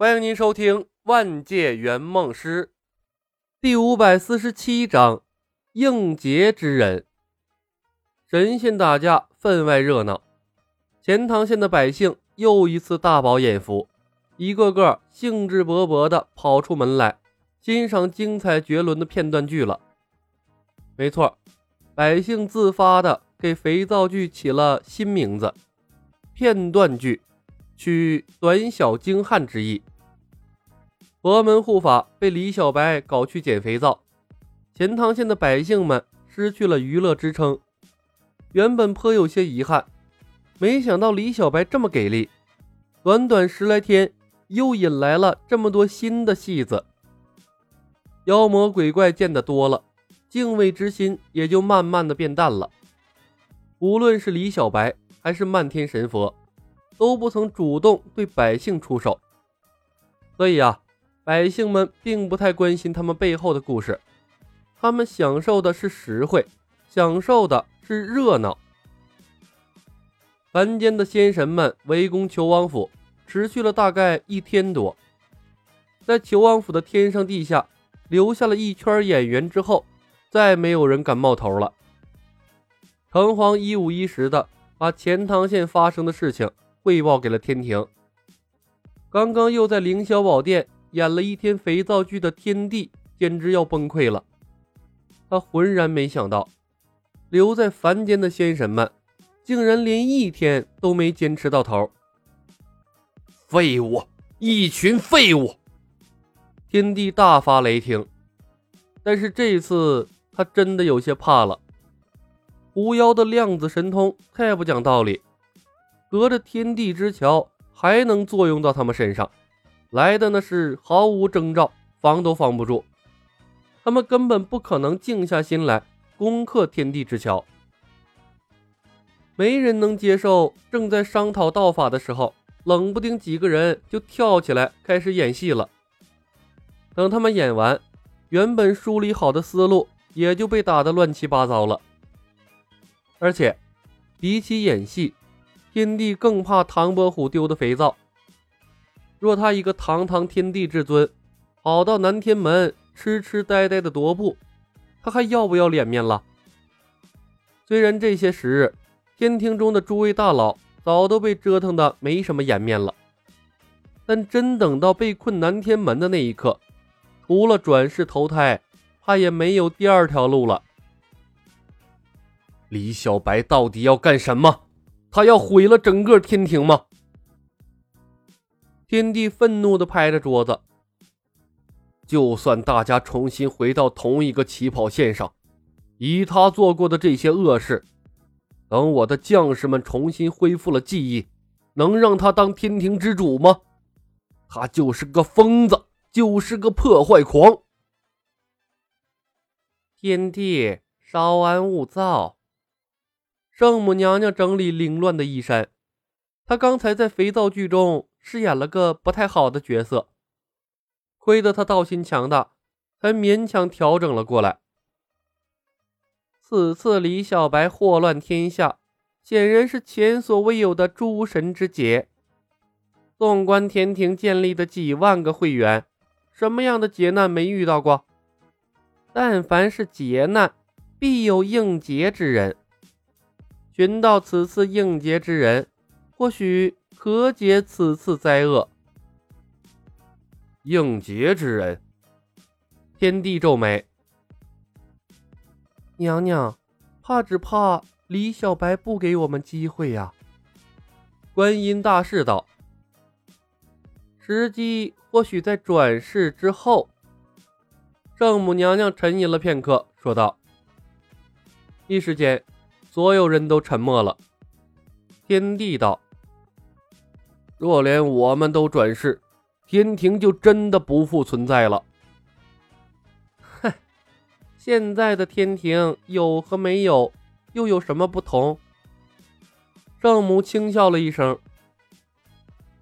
欢迎您收听《万界圆梦师》第五百四十七章：应劫之人。神仙打架分外热闹，钱塘县的百姓又一次大饱眼福，一个个兴致勃勃地跑出门来欣赏精彩绝伦的片段剧了。没错，百姓自发地给肥皂剧起了新名字——片段剧，取短小精悍之意。佛门护法被李小白搞去捡肥皂，钱塘县的百姓们失去了娱乐支撑，原本颇有些遗憾，没想到李小白这么给力，短短十来天又引来了这么多新的戏子。妖魔鬼怪见得多了，敬畏之心也就慢慢的变淡了。无论是李小白还是漫天神佛，都不曾主动对百姓出手，所以啊。百姓们并不太关心他们背后的故事，他们享受的是实惠，享受的是热闹。凡间的仙神们围攻求王府，持续了大概一天多。在求王府的天上地下留下了一圈演员之后，再没有人敢冒头了。城隍一五一十的把钱塘县发生的事情汇报给了天庭。刚刚又在凌霄宝殿。演了一天肥皂剧的天帝简直要崩溃了，他浑然没想到，留在凡间的仙神们竟然连一天都没坚持到头。废物，一群废物！天帝大发雷霆，但是这次他真的有些怕了。狐妖的量子神通太不讲道理，隔着天地之桥还能作用到他们身上。来的那是毫无征兆，防都防不住。他们根本不可能静下心来攻克天地之桥。没人能接受正在商讨道法的时候，冷不丁几个人就跳起来开始演戏了。等他们演完，原本梳理好的思路也就被打得乱七八糟了。而且，比起演戏，天帝更怕唐伯虎丢的肥皂。若他一个堂堂天地至尊，跑到南天门痴痴呆呆的踱步，他还要不要脸面了？虽然这些时日，天庭中的诸位大佬早都被折腾的没什么颜面了，但真等到被困南天门的那一刻，除了转世投胎，怕也没有第二条路了。李小白到底要干什么？他要毁了整个天庭吗？天帝愤怒地拍着桌子。就算大家重新回到同一个起跑线上，以他做过的这些恶事，等我的将士们重新恢复了记忆，能让他当天庭之主吗？他就是个疯子，就是个破坏狂。天帝，稍安勿躁。圣母娘娘整理凌乱的衣衫，她刚才在肥皂剧中。饰演了个不太好的角色，亏得他道心强大，才勉强调整了过来。此次李小白祸乱天下，显然是前所未有的诸神之劫。纵观天庭建立的几万个会员，什么样的劫难没遇到过？但凡是劫难，必有应劫之人。寻到此次应劫之人，或许。何解此次灾厄？应劫之人，天帝皱眉。娘娘，怕只怕李小白不给我们机会呀。观音大士道：“时机或许在转世之后。”圣母娘娘沉吟了片刻，说道：“一时间，所有人都沉默了。”天帝道。若连我们都转世，天庭就真的不复存在了。哼，现在的天庭有和没有又有什么不同？圣母轻笑了一声：“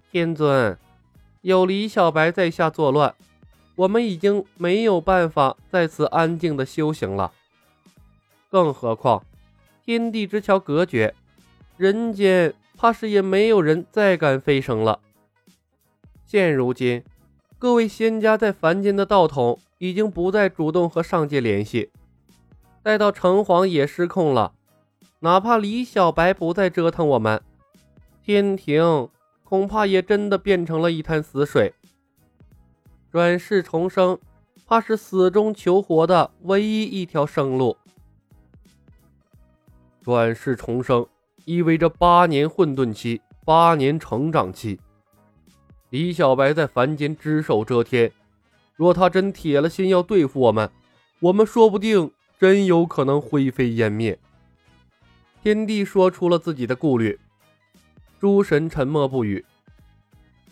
天尊，有李小白在下作乱，我们已经没有办法在此安静的修行了。更何况，天地之桥隔绝，人间……”怕是也没有人再敢飞升了。现如今，各位仙家在凡间的道统已经不再主动和上界联系，待到城隍也失控了，哪怕李小白不再折腾我们，天庭恐怕也真的变成了一潭死水。转世重生，怕是死中求活的唯一一条生路。转世重生意味着八年混沌期，八年成长期。李小白在凡间只手遮天，若他真铁了心要对付我们，我们说不定真有可能灰飞烟灭。天帝说出了自己的顾虑，诸神沉默不语。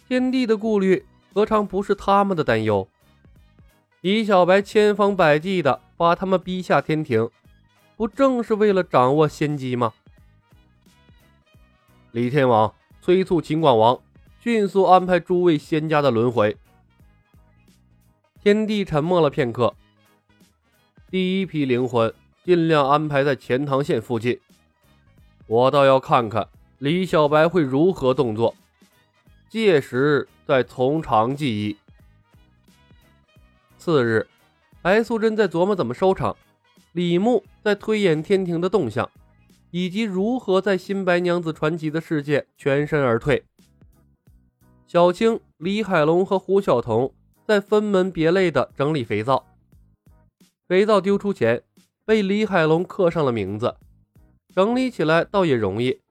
天帝的顾虑何尝不是他们的担忧？李小白千方百计的把他们逼下天庭，不正是为了掌握先机吗？李天王催促秦广王。迅速安排诸位仙家的轮回。天帝沉默了片刻。第一批灵魂尽量安排在钱塘县附近，我倒要看看李小白会如何动作，届时再从长计议。次日，白素贞在琢磨怎么收场，李牧在推演天庭的动向，以及如何在新白娘子传奇的世界全身而退。小青、李海龙和胡晓彤在分门别类的整理肥皂。肥皂丢出前，被李海龙刻上了名字，整理起来倒也容易。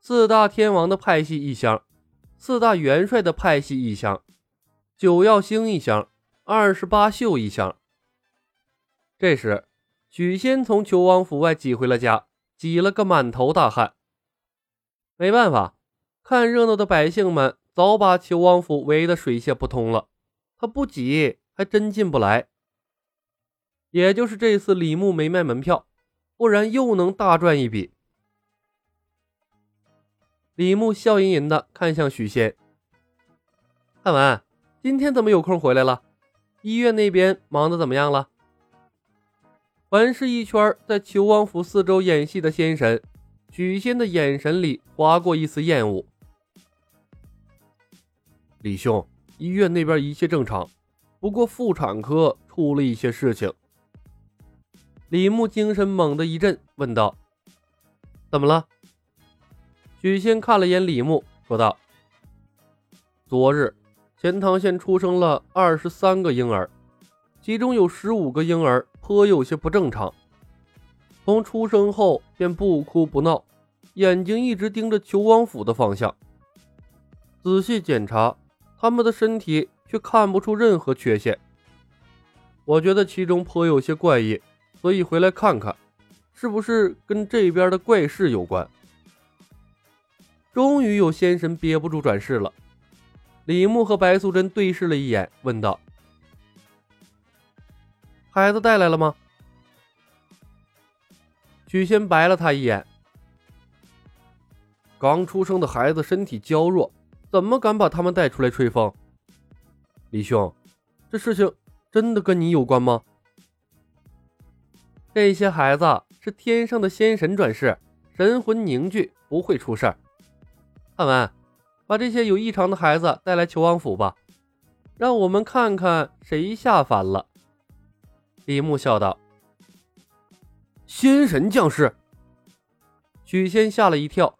四大天王的派系一箱，四大元帅的派系一箱，九曜星一箱，二十八宿一箱。这时，许仙从求王府外挤回了家，挤了个满头大汗。没办法，看热闹的百姓们。早把求王府围得水泄不通了，他不挤还真进不来。也就是这次李牧没卖门票，不然又能大赚一笔。李牧笑吟吟的看向许仙：“汉文，今天怎么有空回来了？医院那边忙得怎么样了？”环视一圈在求王府四周演戏的仙神，许仙的眼神里划过一丝厌恶。李兄，医院那边一切正常，不过妇产科出了一些事情。李牧精神猛地一震，问道：“怎么了？”许仙看了眼李牧，说道：“昨日钱塘县出生了二十三个婴儿，其中有十五个婴儿颇有些不正常，从出生后便不哭不闹，眼睛一直盯着求王府的方向。仔细检查。”他们的身体却看不出任何缺陷，我觉得其中颇有些怪异，所以回来看看，是不是跟这边的怪事有关？终于有仙神憋不住转世了。李牧和白素贞对视了一眼，问道：“孩子带来了吗？”许仙白了他一眼：“刚出生的孩子身体娇弱。”怎么敢把他们带出来吹风？李兄，这事情真的跟你有关吗？这些孩子是天上的仙神转世，神魂凝聚，不会出事儿。汉文，把这些有异常的孩子带来求王府吧，让我们看看谁下凡了。李牧笑道：“仙神降世。”许仙吓了一跳。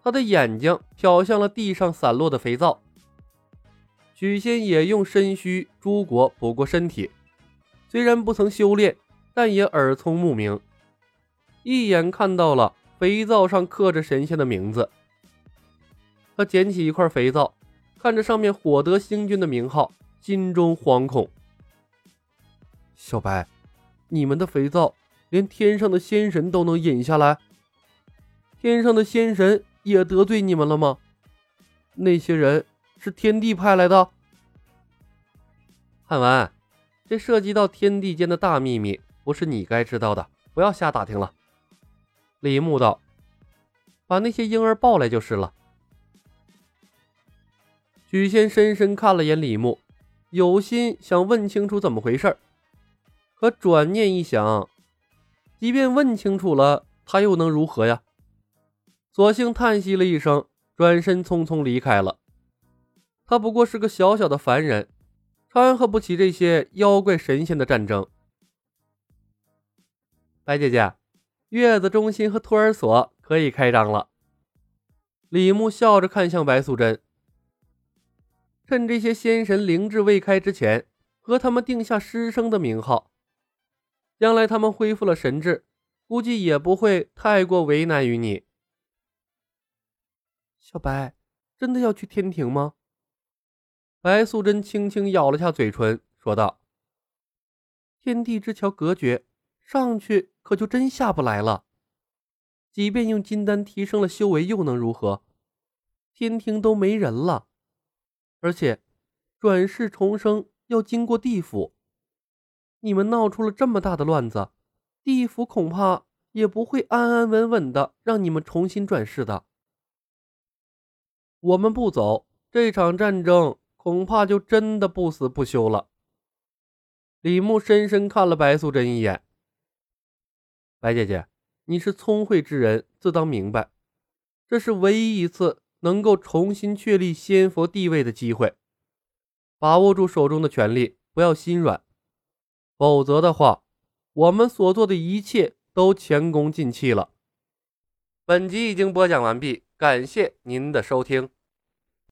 他的眼睛瞟向了地上散落的肥皂。许仙也用身虚诸果补过身体，虽然不曾修炼，但也耳聪目明，一眼看到了肥皂上刻着神仙的名字。他捡起一块肥皂，看着上面“火德星君”的名号，心中惶恐。小白，你们的肥皂连天上的仙神都能引下来？天上的仙神？也得罪你们了吗？那些人是天帝派来的。汉文，这涉及到天地间的大秘密，不是你该知道的，不要瞎打听了。李牧道：“把那些婴儿抱来就是了。”许仙深深看了眼李牧，有心想问清楚怎么回事可转念一想，即便问清楚了，他又能如何呀？索性叹息了一声，转身匆匆离开了。他不过是个小小的凡人，掺和不起这些妖怪神仙的战争。白姐姐，月子中心和托儿所可以开张了。李牧笑着看向白素贞，趁这些仙神灵智未开之前，和他们定下师生的名号。将来他们恢复了神智，估计也不会太过为难于你。小白，真的要去天庭吗？白素贞轻轻咬了下嘴唇，说道：“天地之桥隔绝，上去。”可就真下不来了。即便用金丹提升了修为，又能如何？天庭都没人了，而且转世重生要经过地府。你们闹出了这么大的乱子，地府恐怕也不会安安稳稳的让你们重新转世的。我们不走，这场战争恐怕就真的不死不休了。李牧深深看了白素贞一眼。白姐姐，你是聪慧之人，自当明白，这是唯一一次能够重新确立仙佛地位的机会，把握住手中的权力，不要心软，否则的话，我们所做的一切都前功尽弃了。本集已经播讲完毕，感谢您的收听。